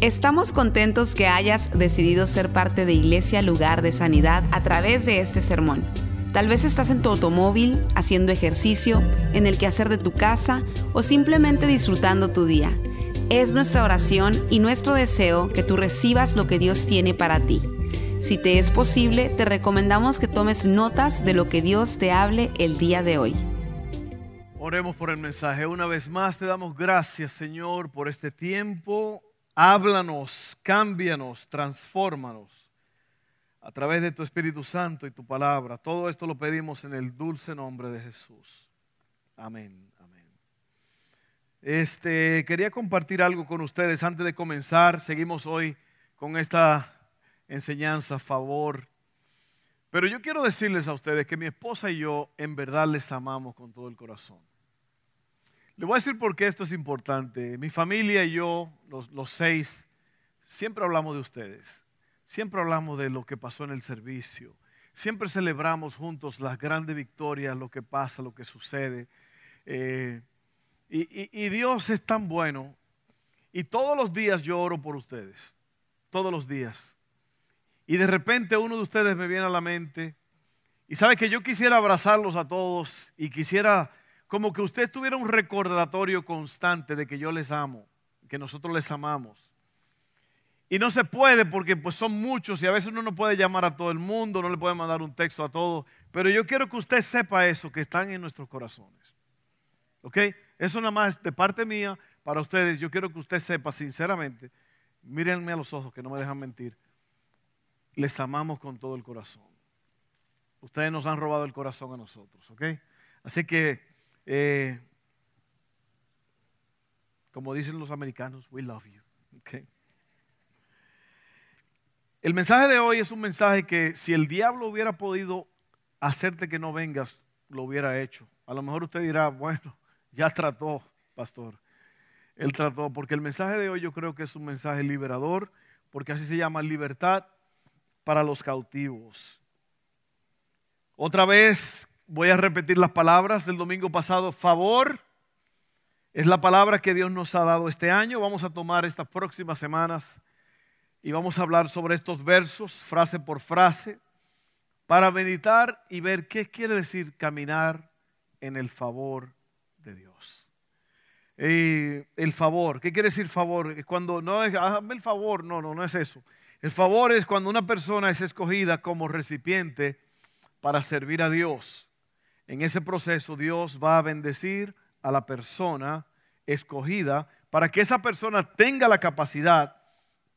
Estamos contentos que hayas decidido ser parte de Iglesia Lugar de Sanidad a través de este sermón. Tal vez estás en tu automóvil, haciendo ejercicio, en el quehacer de tu casa o simplemente disfrutando tu día. Es nuestra oración y nuestro deseo que tú recibas lo que Dios tiene para ti. Si te es posible, te recomendamos que tomes notas de lo que Dios te hable el día de hoy. Oremos por el mensaje. Una vez más te damos gracias, Señor, por este tiempo Háblanos, cámbianos, transfórmanos a través de tu Espíritu Santo y tu palabra. Todo esto lo pedimos en el dulce nombre de Jesús. Amén. Amén. Este, quería compartir algo con ustedes antes de comenzar. Seguimos hoy con esta enseñanza favor. Pero yo quiero decirles a ustedes que mi esposa y yo en verdad les amamos con todo el corazón. Le voy a decir por qué esto es importante. Mi familia y yo, los, seis, siempre hablamos de ustedes. Siempre hablamos de lo que pasó en el servicio. Siempre celebramos juntos las grandes victorias, lo que pasa, lo que sucede. Eh, y, Dios es tan bueno. Y todos los días yo oro por ustedes. Todos los días. Y de repente uno de ustedes me viene a la mente. Y sabe que yo quisiera abrazarlos a todos y quisiera como que usted tuviera un recordatorio constante de que yo les amo, que nosotros les amamos. Y no se puede porque pues son muchos y a veces uno no puede llamar a todo el mundo, no le puede mandar un texto a todos, pero yo quiero que usted sepa eso, que están en nuestros corazones. ¿Ok? Eso nada más de parte mía para ustedes. Yo quiero que usted sepa sinceramente, mírenme a los ojos que no me dejan mentir, les amamos con todo el corazón. Ustedes nos han robado el corazón a nosotros, ¿ok? Así que eh, como dicen los americanos, we love you. El mensaje de hoy es un mensaje que si el diablo hubiera podido hacerte que no vengas, lo hubiera hecho. A lo mejor usted dirá, bueno, ya trató, pastor. Él trató, porque el mensaje de hoy yo creo que es un mensaje liberador, porque así se llama libertad para los cautivos. Otra vez Voy a repetir las palabras del domingo pasado. Favor es la palabra que Dios nos ha dado este año. Vamos a tomar estas próximas semanas y vamos a hablar sobre estos versos, frase por frase, para meditar y ver qué quiere decir caminar en el favor de Dios. el favor, ¿qué quiere decir favor? Cuando no es, hazme el favor, no, no, no es eso. El favor es cuando una persona es escogida como recipiente para servir a Dios en ese proceso Dios va a bendecir a la persona escogida para que esa persona tenga la capacidad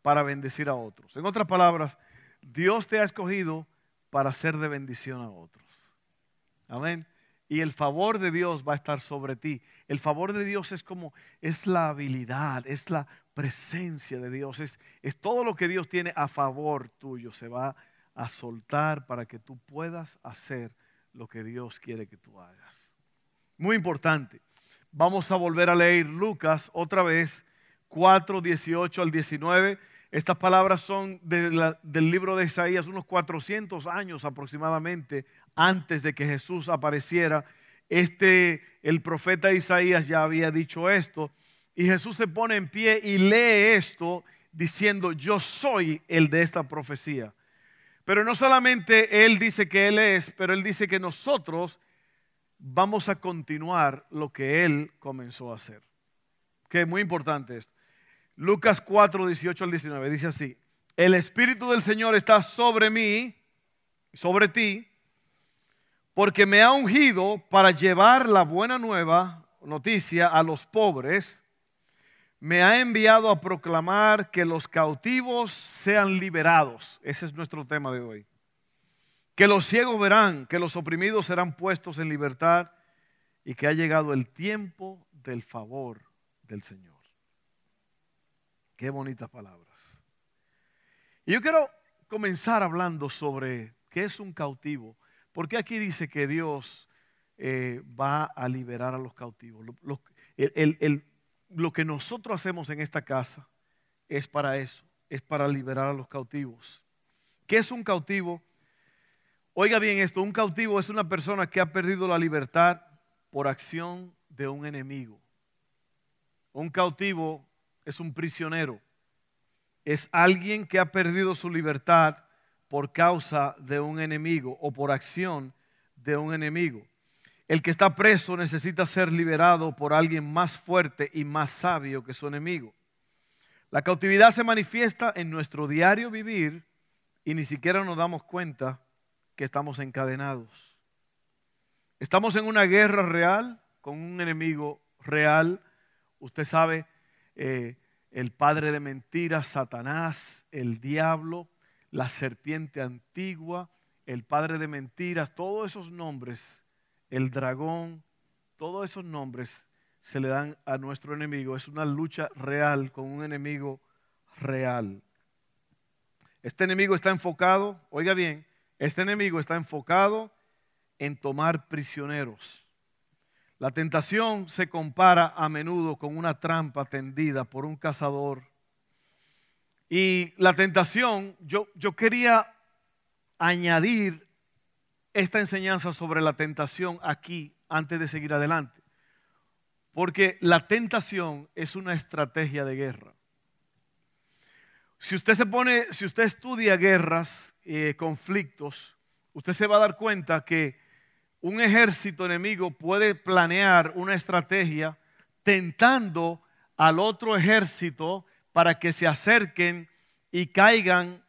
para bendecir a otros. En otras palabras, Dios te ha escogido para ser de bendición a otros. Amén. Y el favor de Dios va a estar sobre ti. El favor de Dios es como, es la habilidad, es la presencia de Dios, es, es todo lo que Dios tiene a favor tuyo. Se va a soltar para que tú puedas hacer lo que Dios quiere que tú hagas. Muy importante. Vamos a volver a leer Lucas otra vez, 4, 18 al 19. Estas palabras son del libro de Isaías, unos 400 años aproximadamente antes de que Jesús apareciera. Este, el profeta Isaías ya había dicho esto. Y Jesús se pone en pie y lee esto diciendo, yo soy el de esta profecía. Pero no solamente Él dice que Él es, pero Él dice que nosotros vamos a continuar lo que Él comenzó a hacer. Que es muy importante esto. Lucas 4, 18 al 19 dice así, el Espíritu del Señor está sobre mí, sobre ti, porque me ha ungido para llevar la buena nueva noticia a los pobres me ha enviado a proclamar que los cautivos sean liberados. Ese es nuestro tema de hoy. Que los ciegos verán, que los oprimidos serán puestos en libertad y que ha llegado el tiempo del favor del Señor. Qué bonitas palabras. Y yo quiero comenzar hablando sobre qué es un cautivo. Porque aquí dice que Dios eh, va a liberar a los cautivos. el, lo que nosotros hacemos en esta casa es para eso, es para liberar a los cautivos. ¿Qué es un cautivo? Oiga bien esto, un cautivo es una persona que ha perdido la libertad por acción de un enemigo. Un cautivo es un prisionero. es alguien que ha perdido su libertad por causa de un enemigo o por acción de un enemigo. El que está preso necesita ser liberado por alguien más fuerte y más sabio que su enemigo. La cautividad se manifiesta en nuestro diario vivir y ni siquiera nos damos cuenta que estamos encadenados. Estamos en una guerra real con un enemigo real. Usted sabe, eh, el padre de mentiras, Satanás, el diablo, la serpiente antigua, el padre de mentiras, todos esos nombres, el dragón, todos esos nombres se le dan a nuestro enemigo. Es una lucha real con un enemigo real. Este enemigo está enfocado, oiga bien, este enemigo está enfocado en tomar prisioneros. La tentación se compara a menudo con una trampa tendida por un cazador. Y la tentación, yo, yo quería añadir esta enseñanza sobre la tentación aquí antes de seguir adelante. Porque la tentación es una estrategia de guerra. Si usted se pone, si usted estudia guerras, eh, conflictos, usted se va a dar cuenta que un ejército enemigo puede planear una estrategia tentando al otro ejército para que se acerquen y caigan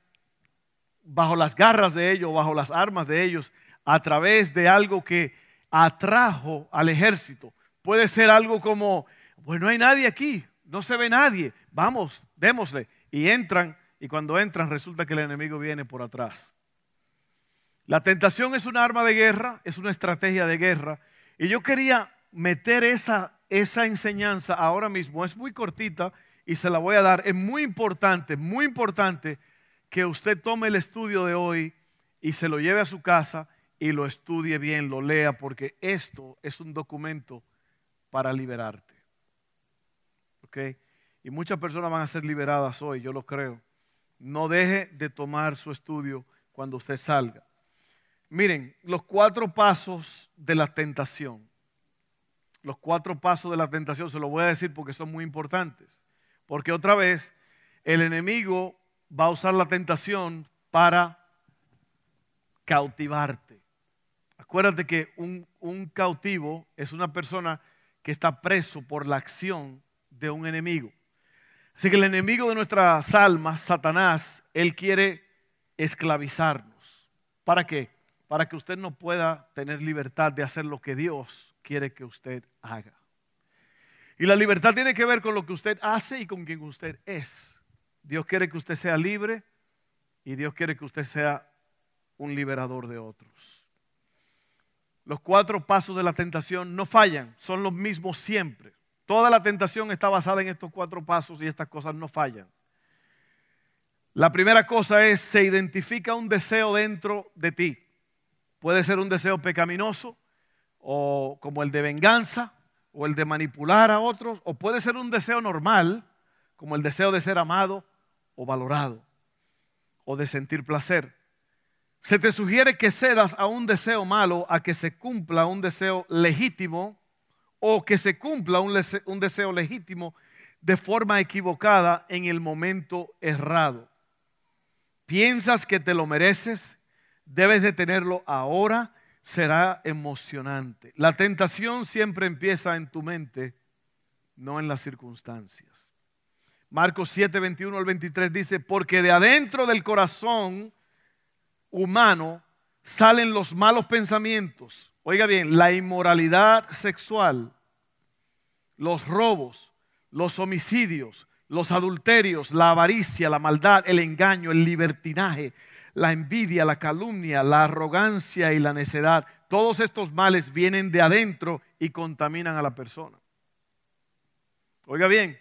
bajo las garras de ellos, bajo las armas de ellos, a través de algo que atrajo al ejército. Puede ser algo como, pues no hay nadie aquí, no se ve nadie, vamos, démosle. Y entran, y cuando entran resulta que el enemigo viene por atrás. La tentación es una arma de guerra, es una estrategia de guerra. Y yo quería meter esa, esa enseñanza ahora mismo. Es muy cortita y se la voy a dar. Es muy importante, muy importante que usted tome el estudio de hoy y se lo lleve a su casa y lo estudie bien, lo lea, porque esto es un documento para liberarte. ¿Ok? Y muchas personas van a ser liberadas hoy, yo lo creo. No deje de tomar su estudio cuando usted salga. Miren, los cuatro pasos de la tentación. Los cuatro pasos de la tentación, se los voy a decir porque son muy importantes. Porque otra vez, el enemigo va a usar la tentación para cautivarte. Acuérdate que un, cautivo es una persona que está preso por la acción de un enemigo. Así que el enemigo de nuestras almas, Satanás, él quiere esclavizarnos. ¿Para qué? para que usted no pueda tener libertad de hacer lo que Dios quiere que usted haga. Y la libertad tiene que ver con lo que usted hace y con quien usted es. Dios quiere que usted sea libre y Dios quiere que usted sea un liberador de otros. Los cuatro pasos de la tentación no fallan, son los mismos siempre. Toda la tentación está basada en estos cuatro pasos y estas cosas no fallan. La primera cosa es, se identifica un deseo dentro de ti. Puede ser un deseo pecaminoso o como el de venganza o el de manipular a otros, o puede ser un deseo normal, como el deseo de ser amado o valorado, o de sentir placer. Se te sugiere que cedas a un deseo malo a que se cumpla un deseo legítimo, o que se cumpla un, deseo legítimo de forma equivocada en el momento errado. Piensas que te lo mereces debes de tenerlo ahora, será emocionante. La tentación siempre empieza en tu mente, no en las circunstancias. Marcos 7, 21 al 23 dice, porque de adentro del corazón humano salen los malos pensamientos. Oiga bien, la inmoralidad sexual, los robos, los homicidios, los adulterios, la avaricia, la maldad, el engaño, el libertinaje, la envidia, la calumnia, la arrogancia y la necedad. Todos estos males vienen de adentro y contaminan a la persona. Oiga bien,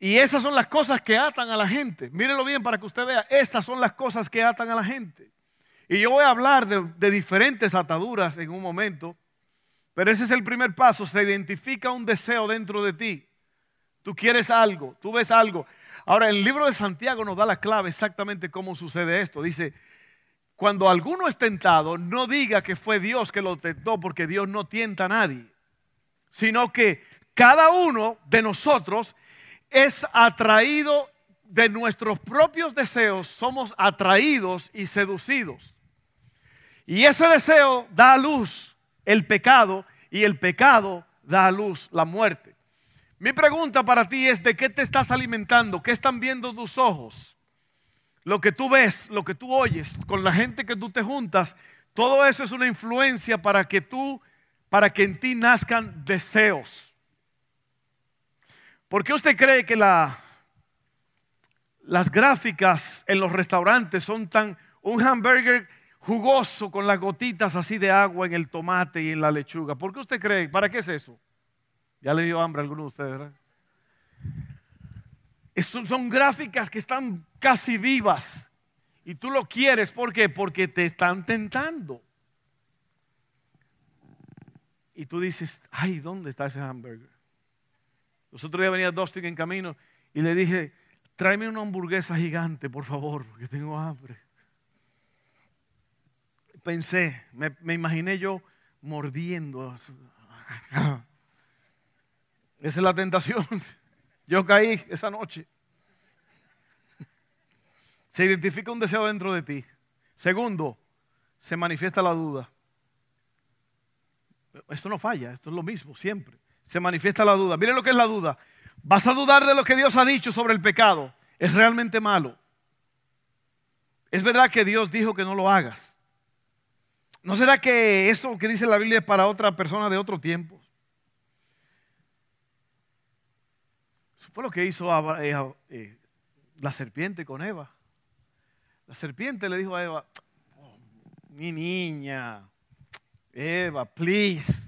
y esas son las cosas que atan a la gente. Mírelo bien para que usted vea, estas son las cosas que atan a la gente. Y yo voy a hablar de, de diferentes ataduras en un momento, pero ese es el primer paso, se identifica un deseo dentro de ti. Tú quieres algo, tú ves algo. Ahora, el libro de Santiago nos da la clave exactamente cómo sucede esto. Dice, cuando alguno es tentado, no diga que fue Dios que lo tentó, porque Dios no tienta a nadie, sino que cada uno de nosotros es atraído de nuestros propios deseos somos atraídos y seducidos. Y ese deseo da a luz el pecado y el pecado da a luz la muerte. Mi pregunta para ti es, ¿de qué te estás alimentando? ¿Qué están viendo tus ojos? Lo que tú ves, lo que tú oyes, con la gente que tú te juntas, todo eso es una influencia para que tú, para que en ti nazcan deseos. ¿Por qué usted cree que la, las gráficas en los restaurantes son tan, un hamburger jugoso con las gotitas así de agua en el tomate y en la lechuga? ¿Por qué usted cree? ¿Para qué es eso? Ya le dio hambre a alguno de ustedes, ¿verdad? son gráficas que están casi vivas. Y tú lo quieres, ¿por qué? Porque te están tentando. Y tú dices, ay, ¿dónde está ese hamburger? Los otros días venía Dustin en camino y le dije, tráeme una hamburguesa gigante, por favor, porque tengo hambre. Pensé, me, me imaginé yo mordiendo. Esa es la tentación. Yo caí esa noche. Se identifica un deseo dentro de ti. Segundo, se manifiesta la duda. Esto no falla, esto es lo mismo, siempre se manifiesta la duda. Mire lo que es la duda. Vas a dudar de lo que Dios ha dicho sobre el pecado. Es realmente malo. Es verdad que Dios dijo que no lo hagas. ¿No será que eso que dice la Biblia es para otra persona de otro tiempo? Eso fue lo que hizo eh, eh, la serpiente con Eva. La serpiente le dijo a Eva, oh, mi niña, Eva, please,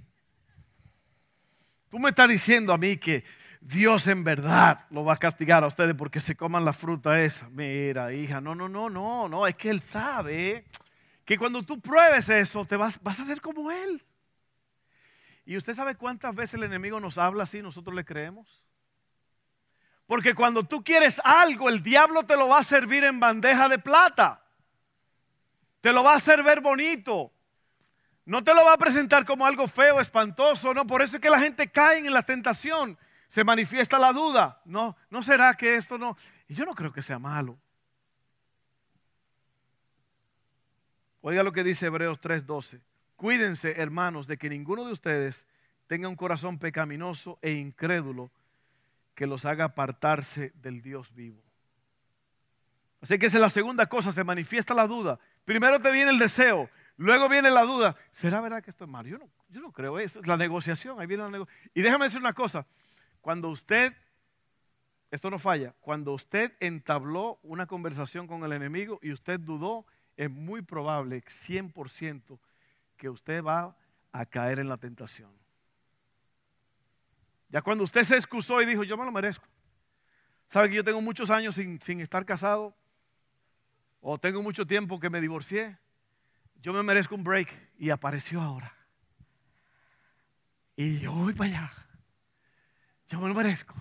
Tú me estás diciendo a mí que Dios en verdad lo va a castigar a ustedes porque se coman la fruta esa. Mira, hija, no, no, no, no, no, es que Él sabe que cuando tú pruebes eso, te vas, vas a ser como Él. ¿Y usted sabe cuántas veces el enemigo nos habla así y nosotros le creemos? Porque cuando tú quieres algo, el diablo te lo va a servir en bandeja de plata. Te lo va a hacer ver bonito. No te lo va a presentar como algo feo, espantoso, no. Por eso es que la gente cae en la tentación. Se manifiesta la duda. No, no será que esto no. Y yo no creo que sea malo. Oiga lo que dice Hebreos 3:12. Cuídense, hermanos, de que ninguno de ustedes tenga un corazón pecaminoso e incrédulo que los haga apartarse del Dios vivo. Así que esa es la segunda cosa, se manifiesta la duda. Primero te viene el deseo, Luego viene la duda, ¿será verdad que esto es malo? Yo no, yo no creo eso, es la negociación, ahí viene la negociación. Y déjame decir una cosa, cuando usted, esto no falla, cuando usted entabló una conversación con el enemigo y usted dudó, es muy probable, 100%, que usted va a caer en la tentación. Ya cuando usted se excusó y dijo, yo me lo merezco. ¿Sabe que yo tengo muchos años sin, sin estar casado? ¿O tengo mucho tiempo que me divorcié? Yo me merezco un break. Y apareció ahora. Y yo voy para allá. Yo me lo merezco.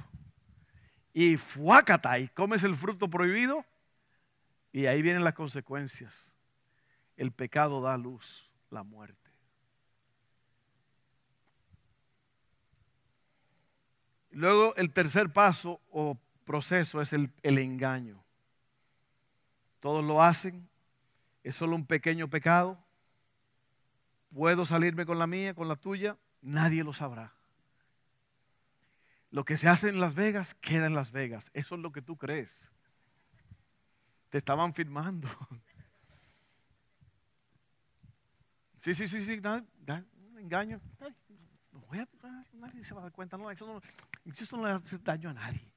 Y fuácata y comes el fruto prohibido. Y ahí vienen las consecuencias. El pecado da luz, la muerte. Luego el tercer paso o proceso es el, el engaño. Todos lo hacen, es solo un pequeño pecado. Puedo salirme con la mía, con la tuya, nadie lo sabrá. Lo que se hace en Las Vegas queda en Las Vegas. Eso es lo que tú crees. Te estaban filmando. Sí, sí, sí, sí, un engaño. nadie se va a dar cuenta. No, eso no, eso no le hace daño a nadie.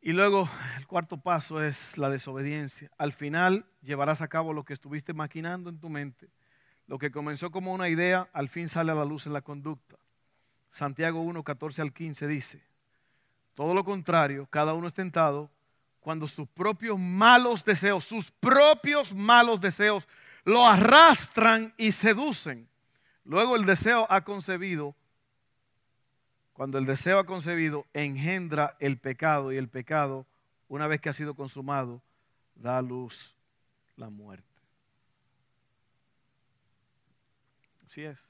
Y luego el cuarto paso es la desobediencia. Al final llevarás a cabo lo que estuviste maquinando en tu mente. Lo que comenzó como una idea, al fin sale a la luz en la conducta. Santiago 1, 14 al 15 dice, todo lo contrario, cada uno es tentado cuando sus propios malos deseos, sus propios malos deseos, lo arrastran y seducen. Luego el deseo ha concebido cuando el deseo ha concebido, engendra el pecado y el pecado, una vez que ha sido consumado, da a luz la muerte. Así es.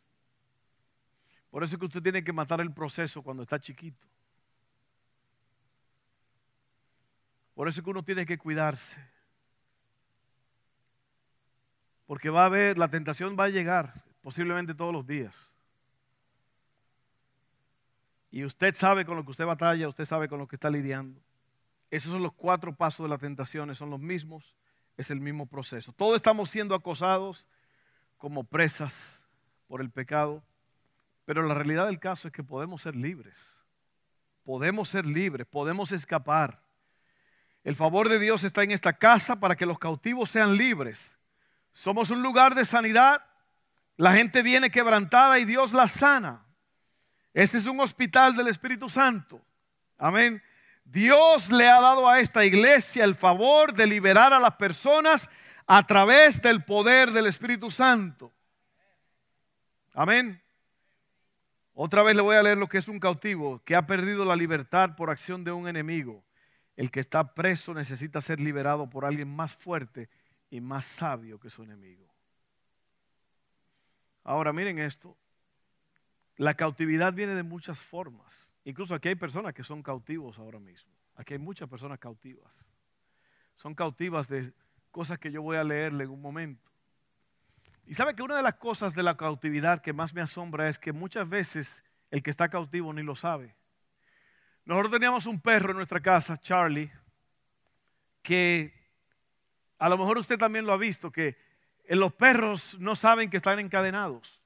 Por eso es que usted tiene que matar el proceso cuando está chiquito. Por eso es que uno tiene que cuidarse. Porque va a haber, la tentación va a llegar posiblemente todos los días. Y usted sabe con lo que usted batalla, usted sabe con lo que está lidiando. Esos son los cuatro pasos de la tentación, son los mismos, es el mismo proceso. Todos estamos siendo acosados como presas por el pecado, pero la realidad del caso es que podemos ser libres. Podemos ser libres, podemos escapar. El favor de Dios está en esta casa para que los cautivos sean libres. Somos un lugar de sanidad. La gente viene quebrantada y Dios la sana. Este es un hospital del Espíritu Santo. Amén. Dios le ha dado a esta iglesia el favor de liberar a las personas a través del poder del Espíritu Santo. Amén. Otra vez le voy a leer lo que es un cautivo que ha perdido la libertad por acción de un enemigo. El que está preso necesita ser liberado por alguien más fuerte y más sabio que su enemigo. Ahora miren esto. La cautividad viene de muchas formas. Incluso aquí hay personas que son cautivos ahora mismo. Aquí hay muchas personas cautivas. Son cautivas de cosas que yo voy a leerle en un momento. Y sabe que una de las cosas de la cautividad que más me asombra es que muchas veces el que está cautivo ni lo sabe. Nosotros teníamos un perro en nuestra casa, Charlie, que a lo mejor usted también lo ha visto, que los perros no saben que están encadenados.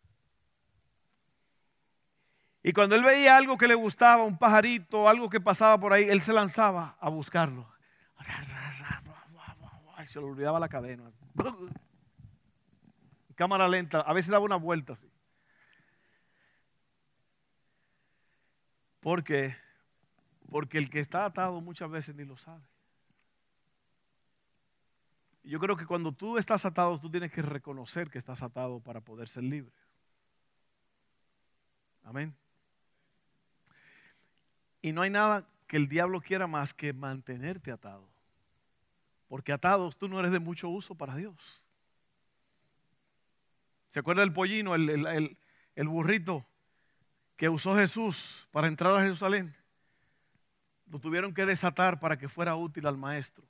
Y cuando él veía algo que le gustaba, un pajarito, algo que pasaba por ahí, él se lanzaba a buscarlo. Y se le olvidaba la cadena. Cámara lenta, a veces daba una vuelta así. ¿Por qué? Porque el que está atado muchas veces ni lo sabe. Yo creo que cuando tú estás atado, tú tienes que reconocer que estás atado para poder ser libre. Amén. Y no hay nada que el diablo quiera más que mantenerte atado. Porque atados tú no eres de mucho uso para Dios. ¿Se acuerda del pollino, el, el burrito que usó Jesús para entrar a Jerusalén? Lo tuvieron que desatar para que fuera útil al maestro.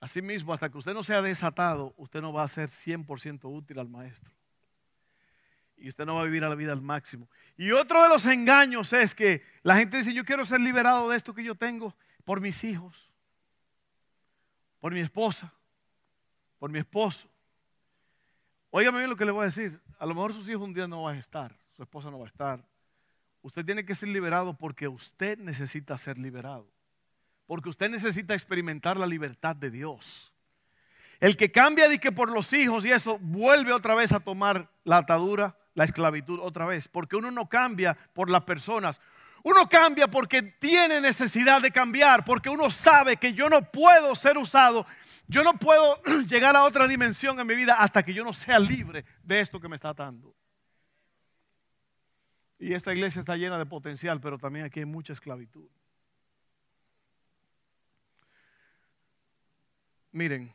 Asimismo, hasta que usted no sea desatado, usted no va a ser 100% útil al maestro. Y usted no va a vivir a la vida al máximo. Y otro de los engaños es que la gente dice, yo quiero ser liberado de esto que yo tengo por mis hijos, por mi esposa, por mi esposo. Óigame bien lo que le voy a decir. A lo mejor sus hijos un día no van a estar, su esposa no va a estar. Usted tiene que ser liberado porque usted necesita ser liberado porque usted necesita experimentar la libertad de Dios. El que cambia de que por los hijos y eso vuelve otra vez a tomar la atadura, la esclavitud otra vez, porque uno no cambia por las personas. Uno cambia porque tiene necesidad de cambiar, porque uno sabe que yo no puedo ser usado, yo no puedo llegar a otra dimensión en mi vida hasta que yo no sea libre de esto que me está atando. Y esta iglesia está llena de potencial, pero también aquí hay mucha esclavitud. Miren,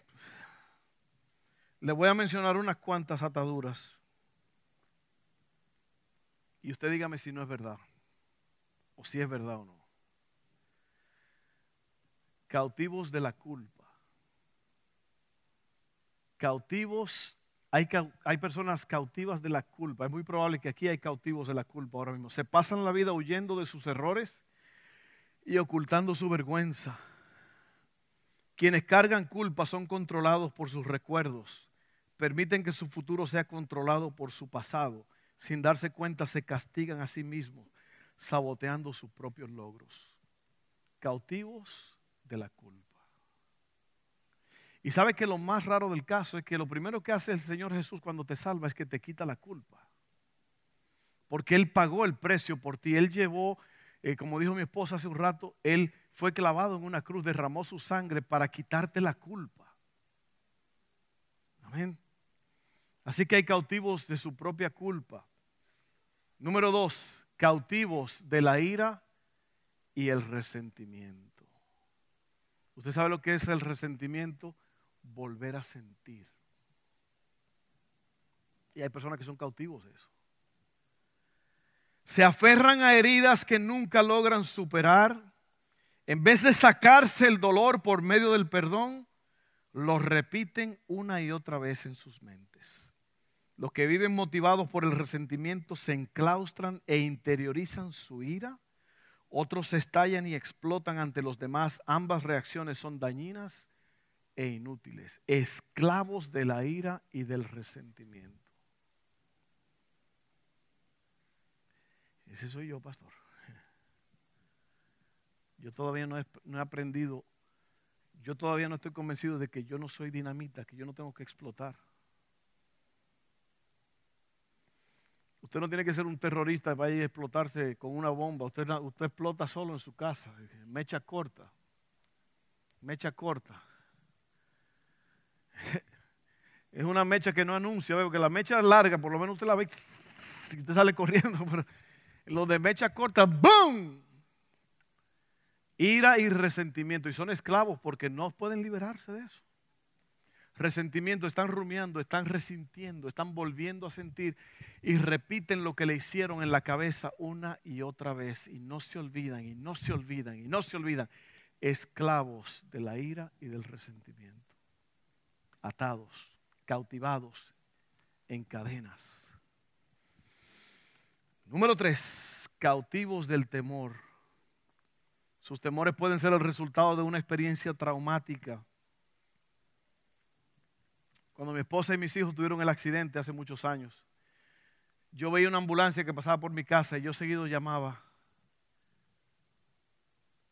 le voy a mencionar unas cuantas ataduras. Y usted dígame si no es verdad. O si es verdad o no. Cautivos de la culpa. Cautivos, hay, personas cautivas de la culpa. Es muy probable que aquí hay cautivos de la culpa ahora mismo. Se pasan la vida huyendo de sus errores y ocultando su vergüenza quienes cargan culpa son controlados por sus recuerdos, permiten que su futuro sea controlado por su pasado. Sin darse cuenta se castigan a sí mismos, saboteando sus propios logros. Cautivos de la culpa. Y sabe que lo más raro del caso es que lo primero que hace el Señor Jesús cuando te salva es que te quita la culpa. Porque Él pagó el precio por ti. Él llevó, eh, como dijo mi esposa hace un rato, Él fue clavado en una cruz, derramó su sangre para quitarte la culpa. Amén. Así que hay cautivos de su propia culpa. Número dos, cautivos de la ira y el resentimiento. ¿Usted sabe lo que es el resentimiento? Volver a sentir. Y hay personas que son cautivos de eso. Se aferran a heridas que nunca logran superar En vez de sacarse el dolor por medio del perdón, lo repiten una y otra vez en sus mentes. Los que viven motivados por el resentimiento se enclaustran e interiorizan su ira. Otros estallan y explotan ante los demás. Ambas reacciones son dañinas e inútiles, esclavos de la ira y del resentimiento. Ese soy yo, pastor. Yo todavía no he, no he, aprendido, yo todavía no estoy convencido de que yo no soy dinamita, que yo no tengo que explotar. Usted no tiene que ser un terrorista para ir a explotarse con una bomba. Usted, explota solo en su casa, mecha corta, mecha corta. Es una mecha que no anuncia, porque la mecha es larga, por lo menos usted la ve y usted sale corriendo. Pero los de mecha corta, ¡boom! Ira y resentimiento. Y son esclavos porque no pueden liberarse de eso. Resentimiento, están rumiando, están resintiendo, están volviendo a sentir y repiten lo que le hicieron en la cabeza una y otra vez. Y no se olvidan, y no se olvidan, y no se olvidan. Esclavos de la ira y del resentimiento atados, cautivados en cadenas. Número tres, cautivos del temor. Sus temores pueden ser el resultado de una experiencia traumática. Cuando mi esposa y mis hijos tuvieron el accidente hace muchos años, yo veía una ambulancia que pasaba por mi casa y yo seguido llamaba.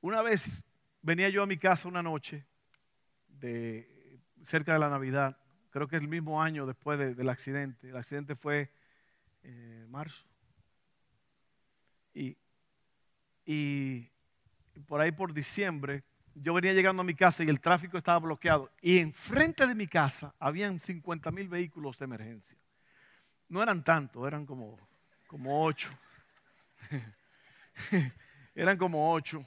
Una vez venía yo a mi casa una noche de cerca de la Navidad, creo que el mismo año después del accidente. El accidente fue eh, marzo. Y, y por ahí por diciembre, yo venía llegando a mi casa y el tráfico estaba bloqueado. Y enfrente de mi casa habían 50 mil vehículos de emergencia. No eran tantos, eran como, como ocho. eran como ocho.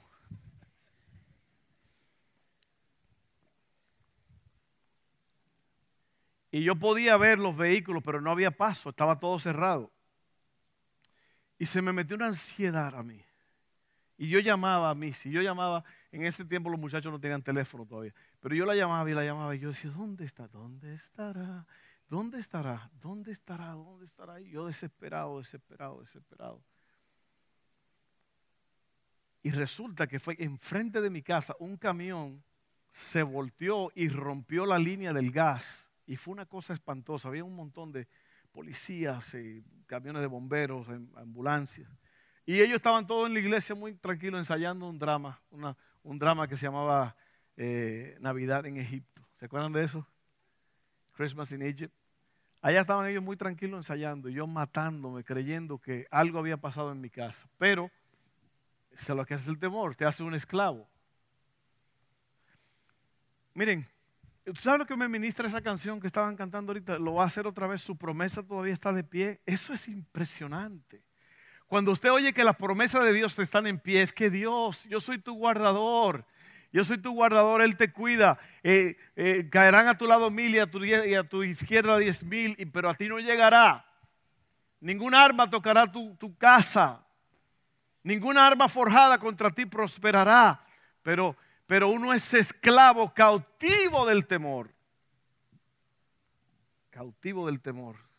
Y yo podía ver los vehículos, pero no había paso, estaba todo cerrado. Y se me metió una ansiedad a mí. Y yo llamaba a si yo llamaba, en ese tiempo los muchachos no tenían teléfono todavía, pero yo la llamaba y la llamaba y yo decía, ¿dónde está? ¿Dónde estará? ¿Dónde estará? ¿Dónde estará? ¿Dónde estará? Y yo desesperado, desesperado, desesperado. Y resulta que fue enfrente de mi casa un camión se volteó y rompió la línea del gas y fue una cosa espantosa. Había un montón de policías, y camiones de bomberos, ambulancias. Y ellos estaban todos en la iglesia muy tranquilos ensayando un drama, un drama que se llamaba eh, Navidad en Egipto. ¿Se acuerdan de eso? Christmas in Egypt. Allá estaban ellos muy tranquilos ensayando y yo matándome, creyendo que algo había pasado en mi casa. Pero, es lo que hace el temor, te hace un esclavo. Miren, ¿Tú sabes lo que me ministra esa canción que estaban cantando ahorita? Lo va a hacer otra vez, su promesa todavía está de pie. Eso es impresionante. Cuando usted oye que las promesas de Dios te están en pie, es que Dios, yo soy tu guardador. Yo soy tu guardador, Él te cuida. Eh, eh, caerán a tu lado mil y a tu, y a tu izquierda diez mil, pero a ti no llegará. Ninguna arma tocará tu, tu casa. Ninguna arma forjada contra ti prosperará. Pero pero uno es esclavo, cautivo del temor. Cautivo del temor.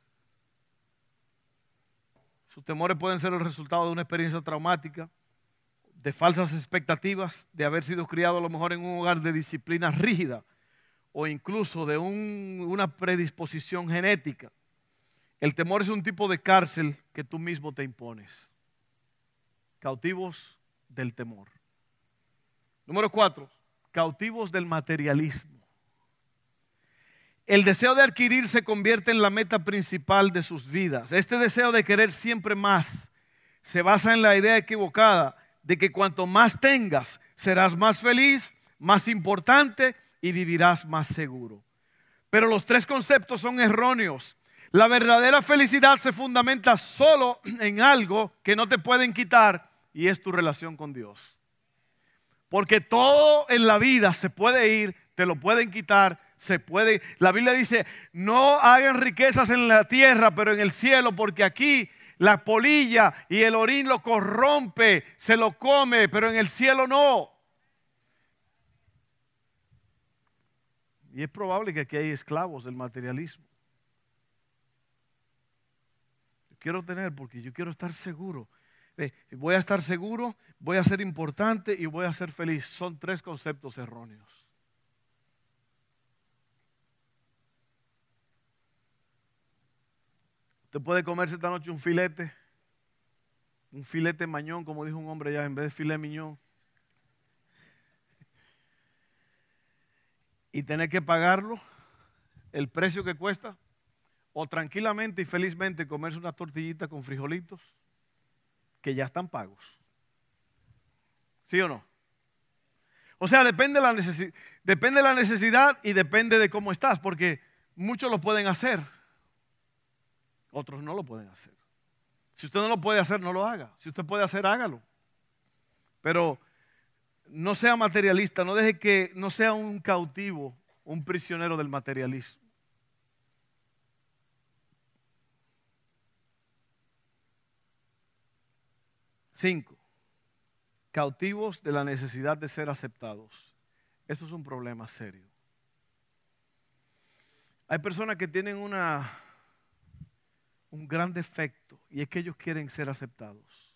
Sus temores pueden ser el resultado de una experiencia traumática, de falsas expectativas, de haber sido criado a lo mejor en un hogar de disciplina rígida o incluso de una predisposición genética. El temor es un tipo de cárcel que tú mismo te impones. Cautivos del temor. Número cuatro, cautivos del materialismo. El deseo de adquirir se convierte en la meta principal de sus vidas. Este deseo de querer siempre más se basa en la idea equivocada de que cuanto más tengas, serás más feliz, más importante y vivirás más seguro. Pero los tres conceptos son erróneos. La verdadera felicidad se fundamenta solo en algo que no te pueden quitar y es tu relación con Dios. Porque todo en la vida se puede ir, te lo pueden quitar, se puede. La Biblia dice, no hagan riquezas en la tierra, pero en el cielo, porque aquí la polilla y el orín lo corrompe, se lo come, pero en el cielo no. Y es probable que aquí hay esclavos del materialismo. Yo quiero tener porque yo quiero estar seguro. Eh, voy a estar seguro, voy a ser importante y voy a ser feliz. Son tres conceptos erróneos. Usted puede comerse esta noche un filete, un filete mañón, como dijo un hombre ya, en vez de filete miñón. y tener que pagarlo, el precio que cuesta, o tranquilamente y felizmente comerse una tortillita con frijolitos que ya están pagos. ¿Sí o no? O sea, depende de, la depende de la necesidad y depende de cómo estás, porque muchos lo pueden hacer, otros no lo pueden hacer. Si usted no lo puede hacer, no lo haga. Si usted puede hacer, hágalo. Pero no sea materialista, no deje que no sea un cautivo, un prisionero del materialismo. Cinco, cautivos de la necesidad de ser aceptados. Esto es un problema serio. Hay personas que tienen una, un gran defecto y es que ellos quieren ser aceptados.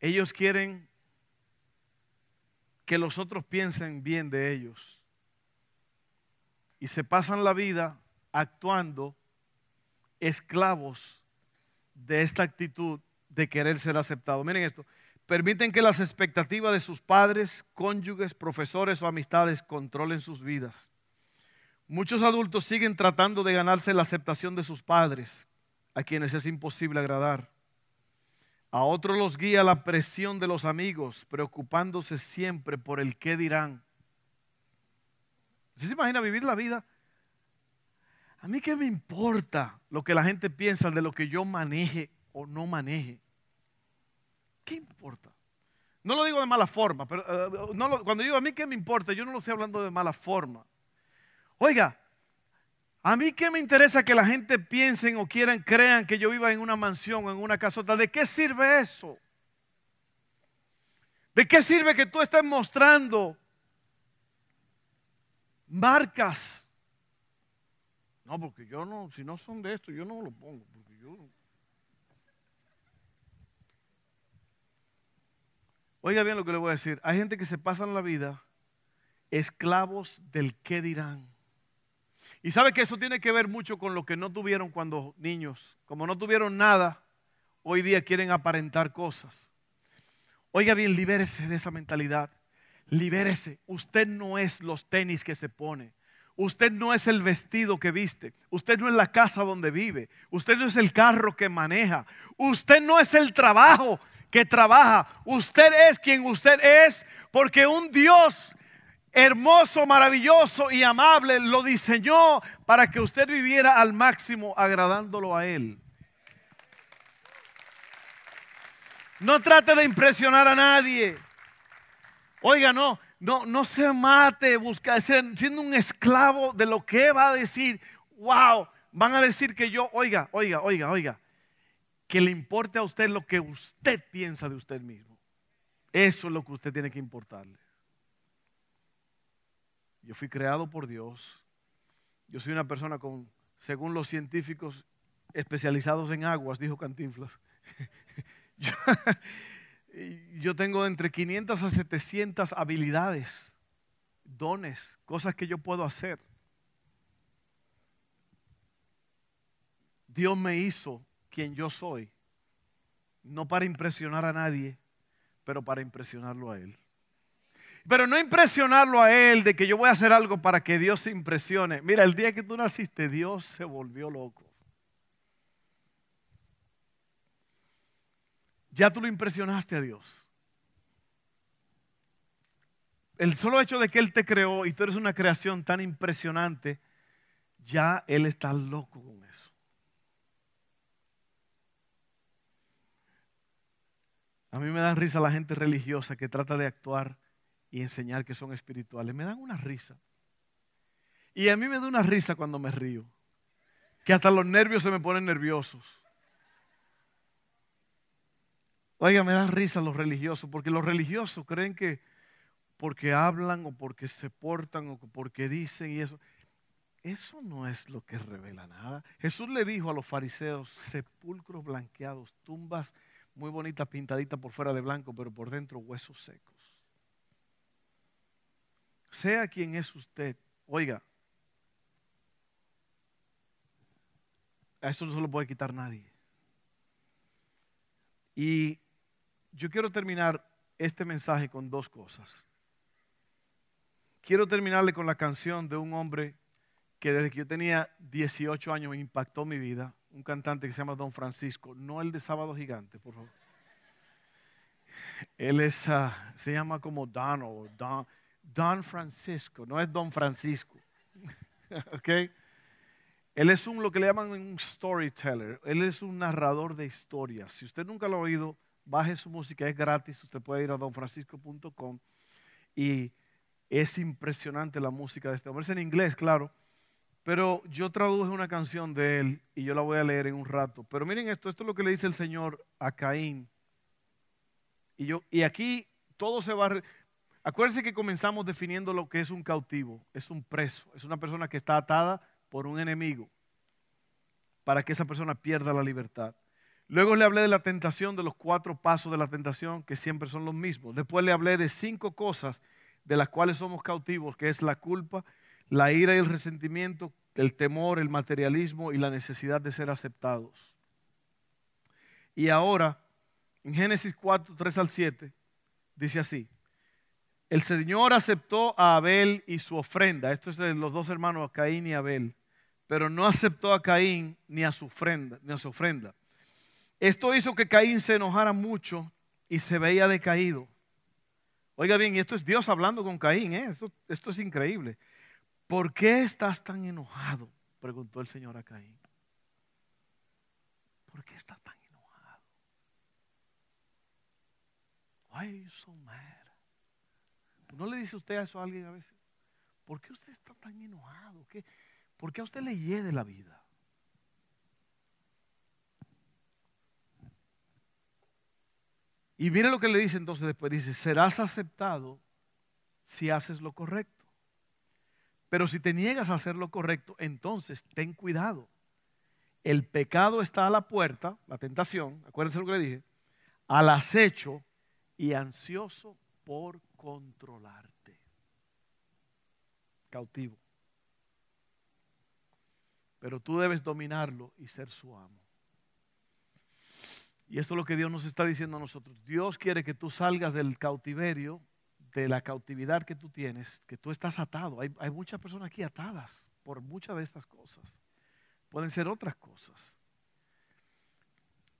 Ellos quieren que los otros piensen bien de ellos. Y se pasan la vida actuando esclavos de esta actitud de querer ser aceptado. Miren esto, permiten que las expectativas de sus padres, cónyuges, profesores o amistades controlen sus vidas. Muchos adultos siguen tratando de ganarse la aceptación de sus padres, a quienes es imposible agradar. A otros los guía la presión de los amigos, preocupándose siempre por el qué dirán. ¿Usted se imagina vivir la vida? A mí qué me importa lo que la gente piensa de lo que yo maneje o no maneje. ¿Qué importa? No lo digo de mala forma, pero eh, cuando digo a mí qué me importa, yo no lo estoy hablando de mala forma. Oiga, a mí qué me interesa que la gente piensen o quieran, crean que yo viva en una mansión o en una casota. ¿De qué sirve eso? ¿De qué sirve que tú estés mostrando marcas? No, porque yo no, si no son de esto, yo no lo pongo. Porque yo Oiga bien lo que le voy a decir. Hay gente que se pasa en la vida esclavos del qué dirán. Y sabe que eso tiene que ver mucho con lo que no tuvieron cuando niños. Como no tuvieron nada, hoy día quieren aparentar cosas. Oiga bien, libérese de esa mentalidad. Libérese. Usted no es los tenis que se pone. Usted no es el vestido que viste. Usted no es la casa donde vive. Usted no es el carro que maneja. Usted no es el trabajo que trabaja. Usted es quien usted es porque un Dios hermoso, maravilloso y amable, lo diseñó para que usted viviera al máximo agradándolo a Él. No trate de impresionar a nadie. Oiga, no, no, no se mate busca, siendo un esclavo de lo que va a decir. Wow, van a decir que yo, oiga, oiga, oiga, oiga, que le importe a usted lo que usted piensa de usted mismo. Eso es lo que usted tiene que importarle. Yo fui creado por Dios. Yo soy una persona con, según los científicos especializados en aguas, dijo Cantinflas. yo, tengo entre 500 a 700 habilidades, dones, cosas que yo puedo hacer. Dios me hizo quien yo soy, no para impresionar a nadie, pero para impresionarlo a Él. Pero no impresionarlo a él de que yo voy a hacer algo para que Dios se impresione. Mira, el día que tú naciste, Dios se volvió loco. Ya tú lo impresionaste a Dios. El solo hecho de que Él te creó y tú eres una creación tan impresionante, ya Él está loco con eso. A mí me dan risa la gente religiosa que trata de actuar y enseñar que son espirituales. Me dan una risa. Y a mí me da una risa cuando me río. Que hasta los nervios se me ponen nerviosos. Oiga, me dan risa los religiosos, porque los religiosos creen que porque hablan o porque se portan o porque dicen y eso. Eso no es lo que revela nada. Jesús le dijo a los fariseos, sepulcros blanqueados, tumbas muy bonitas pintaditas por fuera de blanco, pero por dentro huesos secos. Sea quien es usted, oiga, a eso no se lo puede quitar nadie. Y yo quiero terminar este mensaje con dos cosas. Quiero terminarle con la canción de un hombre que desde que yo tenía 18 años impactó mi vida, un cantante que se llama Don Francisco, no el de Sábado Gigante, por favor. Él es, ah, se llama como Don o Don, Don Francisco, no es Don Francisco. ¿Ok? Él es un, lo que le llaman un storyteller. Él es un narrador de historias. Si usted nunca lo ha oído, baje su música, es gratis. Usted puede ir a donfrancisco.com y es impresionante la música de este hombre. Es en inglés, claro. Pero yo traduje una canción de él y yo la voy a leer en un rato. Pero miren esto, esto es lo que le dice el Señor a Caín. Y, yo, y aquí todo se va. Acuérdense que comenzamos definiendo lo que es un cautivo. Es un preso. Es una persona que está atada por un enemigo para que esa persona pierda la libertad. Luego le hablé de la tentación, de los cuatro pasos de la tentación, que siempre son los mismos. Después le hablé de cinco cosas de las cuales somos cautivos, que es la culpa, la ira y el resentimiento, el temor, el materialismo y la necesidad de ser aceptados. Y ahora, en Génesis 4, 3 al 7, dice así, el Señor aceptó a Abel y su ofrenda, esto es de los dos hermanos, Caín y Abel, pero no aceptó a Caín ni a su ofrenda. Ni a su ofrenda. Esto hizo que Caín se enojara mucho y se veía decaído. Oiga bien, esto es Dios hablando con Caín, ¿eh? esto, esto es increíble. ¿Por qué estás tan enojado? Preguntó el Señor a Caín. ¿Por qué estás tan enojado? Why are you so mad? ¿No le dice usted eso a alguien a veces? ¿Por qué usted está tan enojado? ¿Qué, ¿Por qué a usted le hiede la vida? Y mire lo que le dice entonces después. Dice, serás aceptado si haces lo correcto. Pero si te niegas a hacer lo correcto, entonces ten cuidado. El pecado está a la puerta, la tentación, acuérdense lo que le dije, al acecho y ansioso por controlarte. Cautivo pero tú debes dominarlo y ser su amo. Y esto es lo que Dios nos está diciendo a nosotros. Dios quiere que tú salgas del cautiverio, de la cautividad que tú tienes, que tú estás atado. Hay, muchas personas aquí atadas por muchas de estas cosas. Pueden ser otras cosas.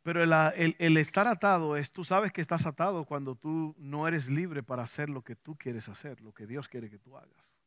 Pero el, el, estar atado es, tú sabes que estás atado cuando tú no eres libre para hacer lo que tú quieres hacer, lo que Dios quiere que tú hagas.